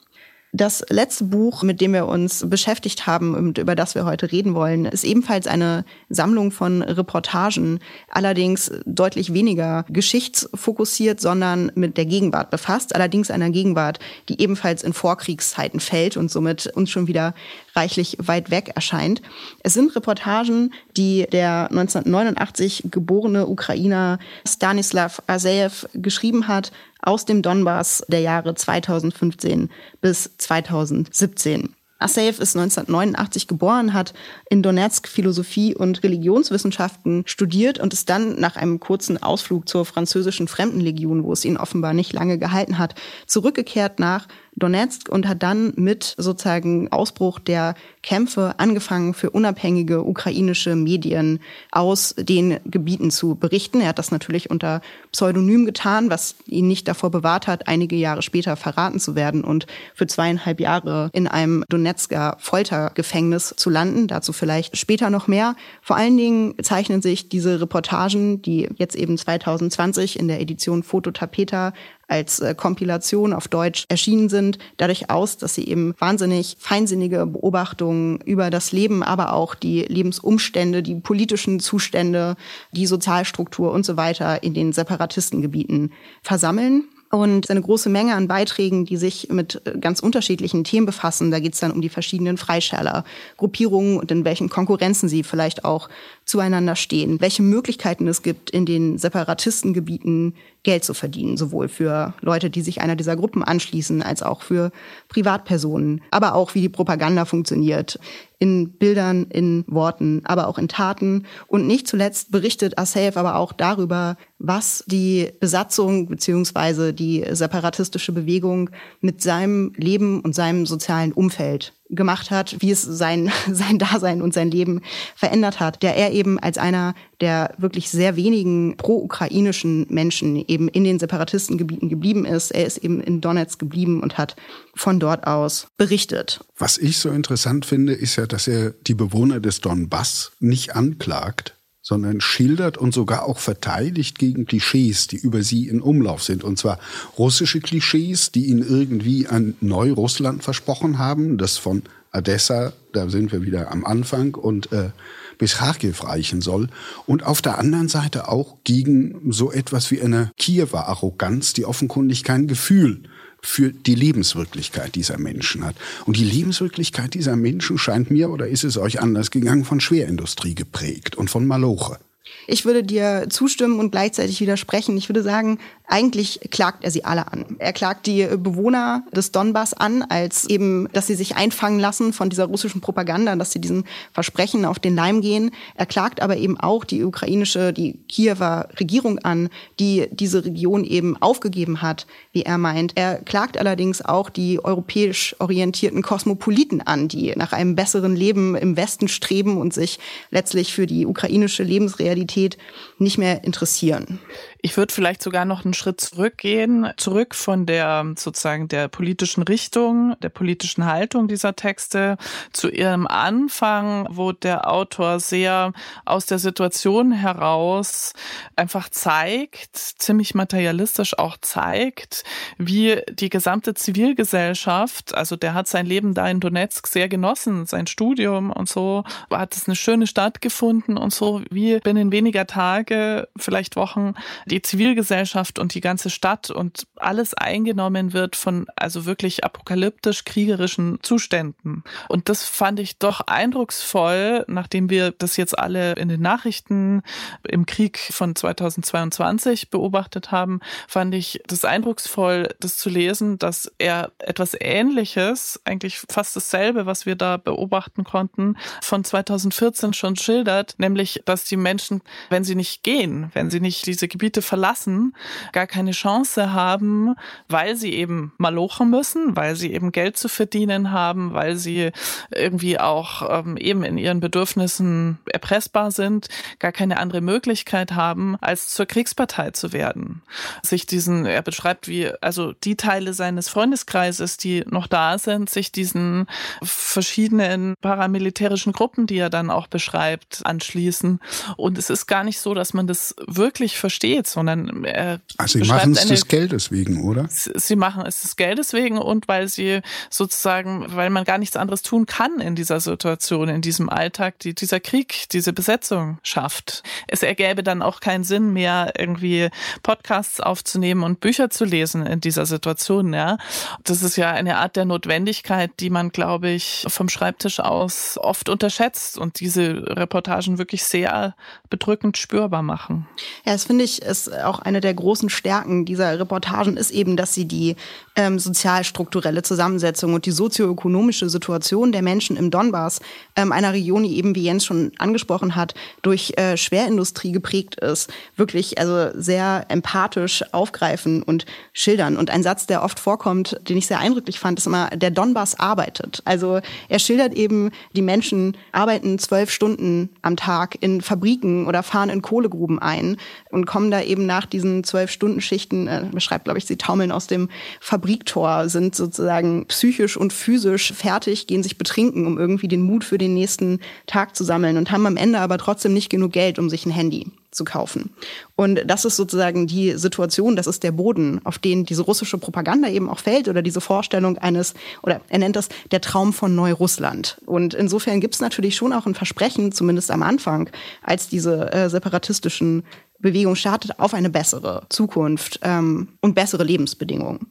Das letzte Buch, mit dem wir uns beschäftigt haben und über das wir heute reden wollen, ist ebenfalls eine Sammlung von Reportagen, allerdings deutlich weniger geschichtsfokussiert, sondern mit der Gegenwart befasst, allerdings einer Gegenwart, die ebenfalls in Vorkriegszeiten fällt und somit uns schon wieder reichlich weit weg erscheint. Es sind Reportagen, die der 1989 geborene Ukrainer Stanislav Aseev geschrieben hat aus dem Donbass der Jahre 2015 bis 2017. Asayev ist 1989 geboren, hat in Donetsk Philosophie und Religionswissenschaften studiert und ist dann nach einem kurzen Ausflug zur französischen Fremdenlegion, wo es ihn offenbar nicht lange gehalten hat, zurückgekehrt nach Donetsk und hat dann mit sozusagen Ausbruch der Kämpfe angefangen, für unabhängige ukrainische Medien aus den Gebieten zu berichten. Er hat das natürlich unter Pseudonym getan, was ihn nicht davor bewahrt hat, einige Jahre später verraten zu werden und für zweieinhalb Jahre in einem Donetsker Foltergefängnis zu landen. Dazu vielleicht später noch mehr. Vor allen Dingen zeichnen sich diese Reportagen, die jetzt eben 2020 in der Edition Fototapeta als äh, Kompilation auf Deutsch erschienen sind, dadurch aus, dass sie eben wahnsinnig feinsinnige Beobachtungen über das Leben, aber auch die Lebensumstände, die politischen Zustände, die Sozialstruktur und so weiter in den Separatistengebieten versammeln und eine große Menge an Beiträgen, die sich mit äh, ganz unterschiedlichen Themen befassen. Da geht es dann um die verschiedenen Freischärler, Gruppierungen und in welchen Konkurrenzen sie vielleicht auch zueinander stehen, welche Möglichkeiten es gibt, in den Separatistengebieten Geld zu verdienen, sowohl für Leute, die sich einer dieser Gruppen anschließen, als auch für Privatpersonen, aber auch wie die Propaganda funktioniert, in Bildern, in Worten, aber auch in Taten. Und nicht zuletzt berichtet Asaev aber auch darüber, was die Besatzung beziehungsweise die separatistische Bewegung mit seinem Leben und seinem sozialen Umfeld gemacht hat, wie es sein, sein Dasein und sein Leben verändert hat, der er eben als einer der wirklich sehr wenigen pro-ukrainischen Menschen eben in den Separatistengebieten geblieben ist. Er ist eben in Donetsk geblieben und hat von dort aus berichtet. Was ich so interessant finde, ist ja, dass er die Bewohner des Donbass nicht anklagt, sondern schildert und sogar auch verteidigt gegen Klischees, die über sie in Umlauf sind. Und zwar russische Klischees, die ihnen irgendwie ein Neurussland versprochen haben, das von Odessa, da sind wir wieder am Anfang, und äh, bis Kharkiv reichen soll. Und auf der anderen Seite auch gegen so etwas wie eine Kiewer Arroganz, die offenkundig kein Gefühl für die Lebenswirklichkeit dieser Menschen hat. Und die Lebenswirklichkeit dieser Menschen scheint mir, oder ist es euch anders gegangen, von Schwerindustrie geprägt und von Maloche. Ich würde dir zustimmen und gleichzeitig widersprechen. Ich würde sagen, eigentlich klagt er sie alle an. Er klagt die Bewohner des Donbass an, als eben, dass sie sich einfangen lassen von dieser russischen Propaganda, dass sie diesen Versprechen auf den Leim gehen. Er klagt aber eben auch die ukrainische, die Kiewer Regierung an, die diese Region eben aufgegeben hat, wie er meint. Er klagt allerdings auch die europäisch orientierten Kosmopoliten an, die nach einem besseren Leben im Westen streben und sich letztlich für die ukrainische Lebensrealität Lebensqualität nicht mehr interessieren. Ich würde vielleicht sogar noch einen Schritt zurückgehen, zurück von der sozusagen der politischen Richtung, der politischen Haltung dieser Texte zu ihrem Anfang, wo der Autor sehr aus der Situation heraus einfach zeigt, ziemlich materialistisch auch zeigt, wie die gesamte Zivilgesellschaft, also der hat sein Leben da in Donetsk sehr genossen, sein Studium und so, hat es eine schöne Stadt gefunden und so, wie binnen weniger Tage, vielleicht Wochen, die Zivilgesellschaft und die ganze Stadt und alles eingenommen wird von also wirklich apokalyptisch kriegerischen Zuständen. Und das fand ich doch eindrucksvoll, nachdem wir das jetzt alle in den Nachrichten im Krieg von 2022 beobachtet haben, fand ich das eindrucksvoll, das zu lesen, dass er etwas Ähnliches, eigentlich fast dasselbe, was wir da beobachten konnten, von 2014 schon schildert, nämlich, dass die Menschen, wenn sie nicht gehen, wenn sie nicht diese Gebiete verlassen, gar keine Chance haben, weil sie eben malochen müssen, weil sie eben Geld zu verdienen haben, weil sie irgendwie auch ähm, eben in ihren Bedürfnissen erpressbar sind, gar keine andere Möglichkeit haben, als zur Kriegspartei zu werden. Sich diesen, er beschreibt, wie also die Teile seines Freundeskreises, die noch da sind, sich diesen verschiedenen paramilitärischen Gruppen, die er dann auch beschreibt, anschließen. Und es ist gar nicht so, dass man das wirklich versteht, sondern er also sie machen es des Geldes wegen, oder? Sie machen es des Geldes wegen und weil sie sozusagen, weil man gar nichts anderes tun kann in dieser Situation, in diesem Alltag, die dieser Krieg, diese Besetzung schafft. Es ergäbe dann auch keinen Sinn mehr, irgendwie Podcasts aufzunehmen und Bücher zu lesen in dieser Situation, ja. Das ist ja eine Art der Notwendigkeit, die man, glaube ich, vom Schreibtisch aus oft unterschätzt und diese Reportagen wirklich sehr bedrückend spürbar machen. Ja, das finde ich ist auch eine der großen Stärken dieser Reportagen ist eben, dass sie die ähm, sozialstrukturelle Zusammensetzung und die sozioökonomische Situation der Menschen im Donbass, ähm, einer Region, die eben, wie Jens schon angesprochen hat, durch äh, Schwerindustrie geprägt ist, wirklich also sehr empathisch aufgreifen und schildern. Und ein Satz, der oft vorkommt, den ich sehr eindrücklich fand, ist immer, der Donbass arbeitet. Also er schildert eben, die Menschen arbeiten zwölf Stunden am Tag in Fabriken oder fahren in Kohlegruben ein und kommen da eben nach diesen zwölf Stunden Schichten, äh, beschreibt, glaube ich, sie taumeln aus dem Fabriktor, sind sozusagen psychisch und physisch fertig, gehen sich betrinken, um irgendwie den Mut für den nächsten Tag zu sammeln und haben am Ende aber trotzdem nicht genug Geld, um sich ein Handy zu kaufen. Und das ist sozusagen die Situation, das ist der Boden, auf den diese russische Propaganda eben auch fällt oder diese Vorstellung eines, oder er nennt das der Traum von Neurussland. Und insofern gibt es natürlich schon auch ein Versprechen, zumindest am Anfang, als diese äh, separatistischen Bewegungen startet, auf eine bessere Zukunft ähm, und bessere Lebensbedingungen.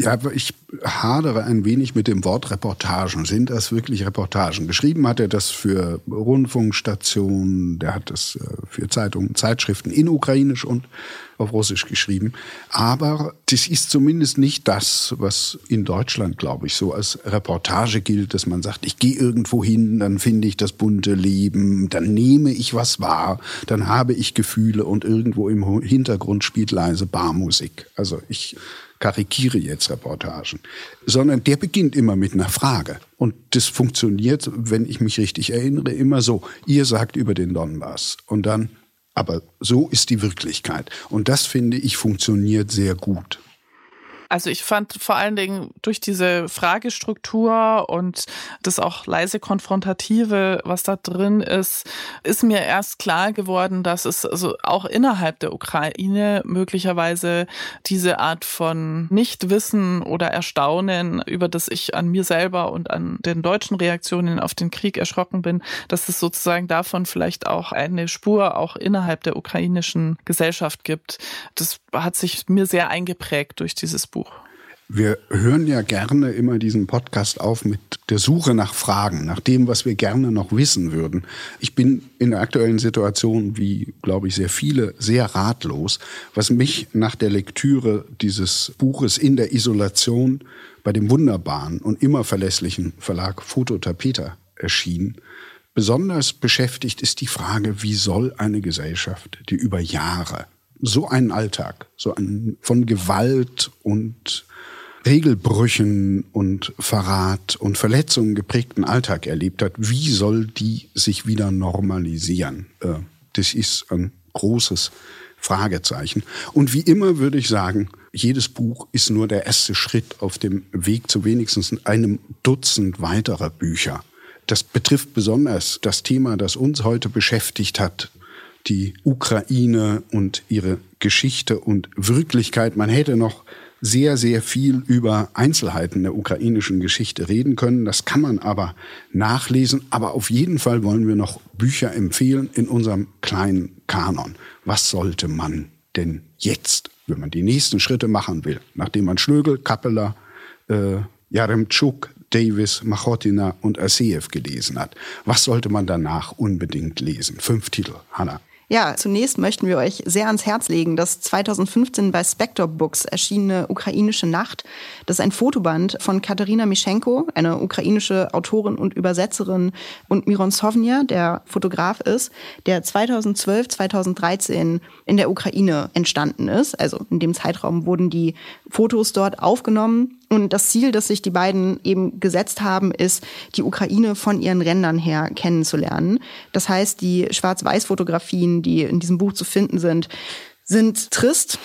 Ja, ich hadere ein wenig mit dem Wort Reportagen. Sind das wirklich Reportagen? Geschrieben hat er das für Rundfunkstationen, der hat das äh, für Zeitungen, Zeitschriften in Ukrainisch und auf Russisch geschrieben. Aber das ist zumindest nicht das, was in Deutschland, glaube ich, so als Reportage gilt, dass man sagt, ich gehe irgendwo hin, dann finde ich das bunte Leben, dann nehme ich was wahr, dann habe ich Gefühle und irgendwo im Hintergrund spielt leise Barmusik. Also ich karikiere jetzt Reportagen, sondern der beginnt immer mit einer Frage. Und das funktioniert, wenn ich mich richtig erinnere, immer so. Ihr sagt über den Donbass und dann, aber so ist die Wirklichkeit. Und das finde ich funktioniert sehr gut. Also ich fand vor allen Dingen durch diese Fragestruktur und das auch leise Konfrontative, was da drin ist, ist mir erst klar geworden, dass es also auch innerhalb der Ukraine möglicherweise diese Art von Nichtwissen oder Erstaunen, über das ich an mir selber und an den deutschen Reaktionen auf den Krieg erschrocken bin, dass es sozusagen davon vielleicht auch eine Spur auch innerhalb der ukrainischen Gesellschaft gibt. Das hat sich mir sehr eingeprägt durch dieses Buch. Wir hören ja gerne immer diesen Podcast auf mit der Suche nach Fragen, nach dem, was wir gerne noch wissen würden. Ich bin in der aktuellen Situation, wie glaube ich sehr viele, sehr ratlos, was mich nach der Lektüre dieses Buches in der Isolation bei dem wunderbaren und immer verlässlichen Verlag Fototapeta erschien. Besonders beschäftigt ist die Frage, wie soll eine Gesellschaft, die über Jahre so einen Alltag, so einen von Gewalt und Regelbrüchen und Verrat und Verletzungen geprägten Alltag erlebt hat, wie soll die sich wieder normalisieren? Äh, das ist ein großes Fragezeichen. Und wie immer würde ich sagen, jedes Buch ist nur der erste Schritt auf dem Weg zu wenigstens einem Dutzend weiterer Bücher. Das betrifft besonders das Thema, das uns heute beschäftigt hat, die Ukraine und ihre Geschichte und Wirklichkeit. Man hätte noch sehr, sehr viel über Einzelheiten der ukrainischen Geschichte reden können. Das kann man aber nachlesen. Aber auf jeden Fall wollen wir noch Bücher empfehlen in unserem kleinen Kanon. Was sollte man denn jetzt, wenn man die nächsten Schritte machen will, nachdem man Schlögel, Kappeler, äh, Jaremczuk, Davis, Machotina und Aseev gelesen hat, was sollte man danach unbedingt lesen? Fünf Titel, Hanna. Ja, zunächst möchten wir euch sehr ans Herz legen, das 2015 bei Spector Books erschienene Ukrainische Nacht. Das ist ein Fotoband von Katerina Mischenko, eine ukrainische Autorin und Übersetzerin, und Miron Sovnia, der Fotograf ist, der 2012, 2013 in der Ukraine entstanden ist. Also in dem Zeitraum wurden die Fotos dort aufgenommen und das Ziel, das sich die beiden eben gesetzt haben, ist, die Ukraine von ihren Rändern her kennenzulernen. Das heißt, die Schwarz-Weiß-Fotografien, die in diesem Buch zu finden sind, sind trist.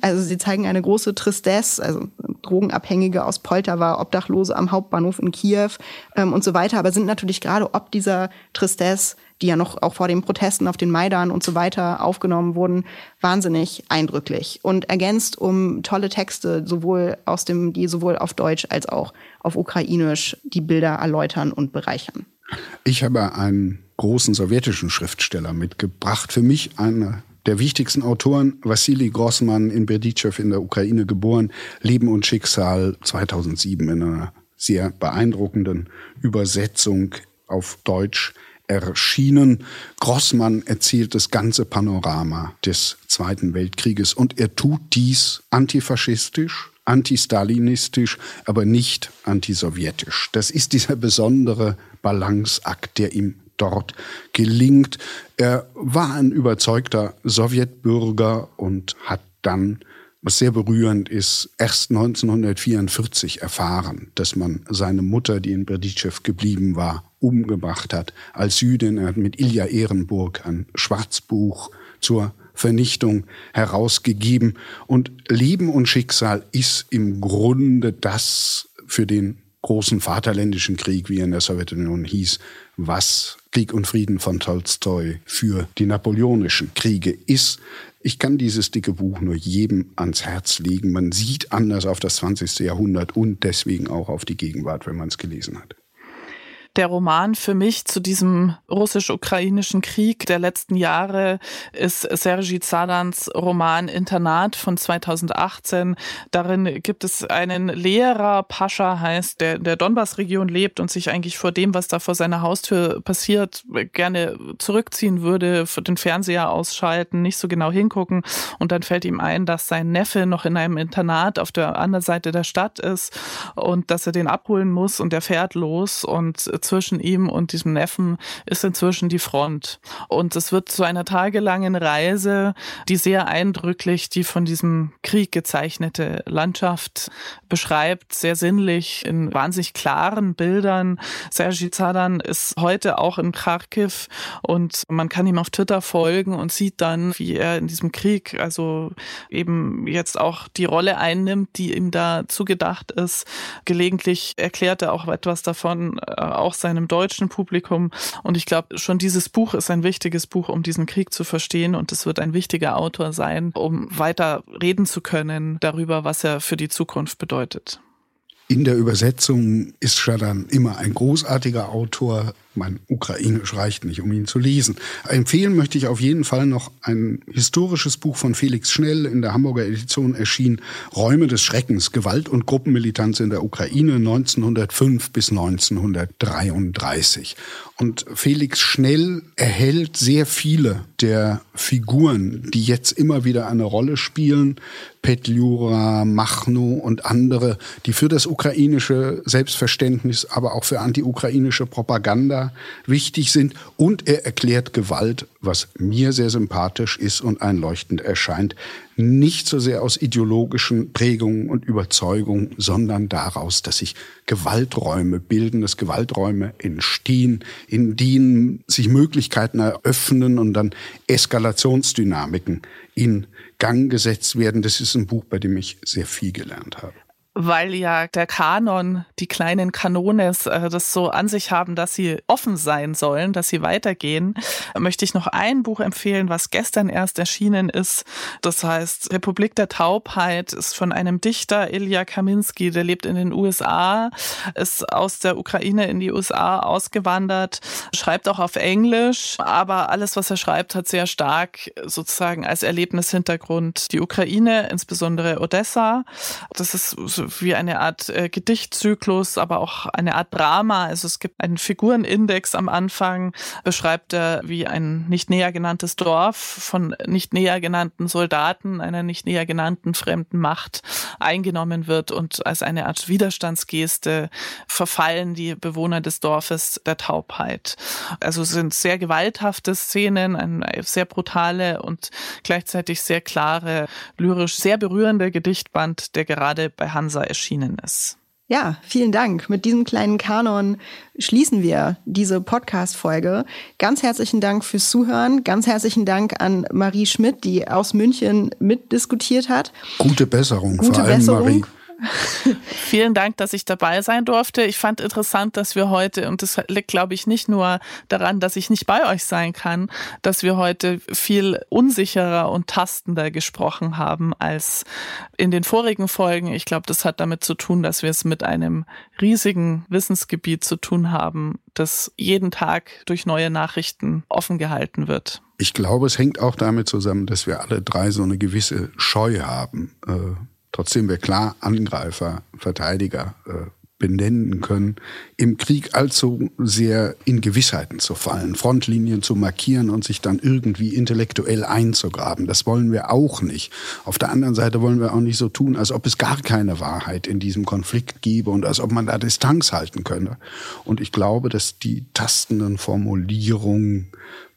Also sie zeigen eine große Tristesse, also Drogenabhängige aus Poltawa, Obdachlose am Hauptbahnhof in Kiew ähm, und so weiter, aber sind natürlich gerade ob dieser Tristesse die ja noch auch vor den Protesten auf den Maidan und so weiter aufgenommen wurden, wahnsinnig eindrücklich und ergänzt um tolle Texte, sowohl aus dem, die sowohl auf Deutsch als auch auf Ukrainisch die Bilder erläutern und bereichern. Ich habe einen großen sowjetischen Schriftsteller mitgebracht. Für mich einer der wichtigsten Autoren, Wassili Grossmann in Berdichev in der Ukraine geboren, Leben und Schicksal 2007 in einer sehr beeindruckenden Übersetzung auf Deutsch erschienen. Grossmann erzählt das ganze Panorama des Zweiten Weltkrieges und er tut dies antifaschistisch, antistalinistisch, aber nicht antisowjetisch. Das ist dieser besondere Balanceakt, der ihm dort gelingt. Er war ein überzeugter Sowjetbürger und hat dann was sehr berührend ist, erst 1944 erfahren, dass man seine Mutter, die in Berdichev geblieben war, umgebracht hat. Als Jüdin, er hat mit Ilja Ehrenburg ein Schwarzbuch zur Vernichtung herausgegeben. Und Leben und Schicksal ist im Grunde das für den großen Vaterländischen Krieg, wie er in der Sowjetunion hieß, was Krieg und Frieden von Tolstoi für die napoleonischen Kriege ist. Ich kann dieses dicke Buch nur jedem ans Herz legen. Man sieht anders auf das 20. Jahrhundert und deswegen auch auf die Gegenwart, wenn man es gelesen hat der Roman für mich zu diesem russisch-ukrainischen Krieg der letzten Jahre ist Sergei Zadans Roman Internat von 2018. Darin gibt es einen Lehrer, Pascha heißt, der in der Donbass-Region lebt und sich eigentlich vor dem, was da vor seiner Haustür passiert, gerne zurückziehen würde, den Fernseher ausschalten, nicht so genau hingucken. Und dann fällt ihm ein, dass sein Neffe noch in einem Internat auf der anderen Seite der Stadt ist und dass er den abholen muss und er fährt los und zwischen ihm und diesem Neffen ist inzwischen die Front. Und es wird zu einer tagelangen Reise, die sehr eindrücklich die von diesem Krieg gezeichnete Landschaft beschreibt, sehr sinnlich, in wahnsinnig klaren Bildern. Sergi Zadan ist heute auch in Kharkiv und man kann ihm auf Twitter folgen und sieht dann, wie er in diesem Krieg also eben jetzt auch die Rolle einnimmt, die ihm da zugedacht ist. Gelegentlich erklärt er auch etwas davon, äh, auch auch seinem deutschen Publikum. Und ich glaube, schon dieses Buch ist ein wichtiges Buch, um diesen Krieg zu verstehen. Und es wird ein wichtiger Autor sein, um weiter reden zu können darüber, was er für die Zukunft bedeutet. In der Übersetzung ist Schadan immer ein großartiger Autor, mein Ukrainisch reicht nicht, um ihn zu lesen. Empfehlen möchte ich auf jeden Fall noch ein historisches Buch von Felix Schnell in der Hamburger Edition erschien, Räume des Schreckens, Gewalt und Gruppenmilitanz in der Ukraine 1905 bis 1933. Und Felix Schnell erhält sehr viele der Figuren, die jetzt immer wieder eine Rolle spielen, Petliura, Machno und andere, die für das ukrainische Selbstverständnis, aber auch für anti-ukrainische Propaganda wichtig sind. Und er erklärt Gewalt, was mir sehr sympathisch ist und einleuchtend erscheint, nicht so sehr aus ideologischen Prägungen und Überzeugungen, sondern daraus, dass sich Gewalträume bilden, dass Gewalträume entstehen, in denen sich Möglichkeiten eröffnen und dann Eskalationsdynamiken in Gang gesetzt werden. Das ist ein Buch, bei dem ich sehr viel gelernt habe. Weil ja der Kanon, die kleinen Kanones, äh, das so an sich haben, dass sie offen sein sollen, dass sie weitergehen, möchte ich noch ein Buch empfehlen, was gestern erst erschienen ist. Das heißt Republik der Taubheit, ist von einem Dichter, Ilya Kaminski, der lebt in den USA, ist aus der Ukraine in die USA ausgewandert, schreibt auch auf Englisch, aber alles, was er schreibt, hat sehr stark sozusagen als Erlebnishintergrund die Ukraine, insbesondere Odessa. Das ist wie eine Art äh, Gedichtzyklus, aber auch eine Art Drama. Also es gibt einen Figurenindex am Anfang, beschreibt er, wie ein nicht näher genanntes Dorf von nicht näher genannten Soldaten, einer nicht näher genannten fremden Macht eingenommen wird und als eine Art Widerstandsgeste verfallen die Bewohner des Dorfes der Taubheit. Also es sind sehr gewalthafte Szenen, eine sehr brutale und gleichzeitig sehr klare, lyrisch sehr berührende Gedichtband, der gerade bei Hans Hansa erschienen ist. Ja, vielen Dank. Mit diesem kleinen Kanon schließen wir diese Podcast-Folge. Ganz herzlichen Dank fürs Zuhören. Ganz herzlichen Dank an Marie Schmidt, die aus München mitdiskutiert hat. Gute Besserung, Gute vor allem Besserung. Marie. Vielen Dank, dass ich dabei sein durfte. Ich fand interessant, dass wir heute, und das liegt, glaube ich, nicht nur daran, dass ich nicht bei euch sein kann, dass wir heute viel unsicherer und tastender gesprochen haben als in den vorigen Folgen. Ich glaube, das hat damit zu tun, dass wir es mit einem riesigen Wissensgebiet zu tun haben, das jeden Tag durch neue Nachrichten offen gehalten wird. Ich glaube, es hängt auch damit zusammen, dass wir alle drei so eine gewisse Scheu haben. Äh trotzdem wir klar Angreifer, Verteidiger äh, benennen können, im Krieg allzu sehr in Gewissheiten zu fallen, Frontlinien zu markieren und sich dann irgendwie intellektuell einzugraben. Das wollen wir auch nicht. Auf der anderen Seite wollen wir auch nicht so tun, als ob es gar keine Wahrheit in diesem Konflikt gäbe und als ob man da Distanz halten könne. Und ich glaube, dass die tastenden Formulierungen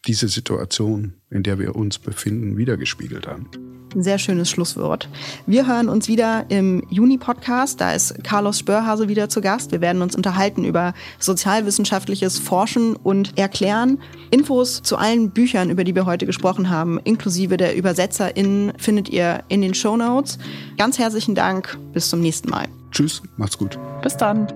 diese Situation, in der wir uns befinden, wiedergespiegelt haben. Ein sehr schönes Schlusswort. Wir hören uns wieder im Juni-Podcast. Da ist Carlos Spörhase wieder zu Gast. Wir werden uns unterhalten über sozialwissenschaftliches Forschen und Erklären. Infos zu allen Büchern, über die wir heute gesprochen haben, inklusive der ÜbersetzerInnen, findet ihr in den Show Notes. Ganz herzlichen Dank. Bis zum nächsten Mal. Tschüss, macht's gut. Bis dann.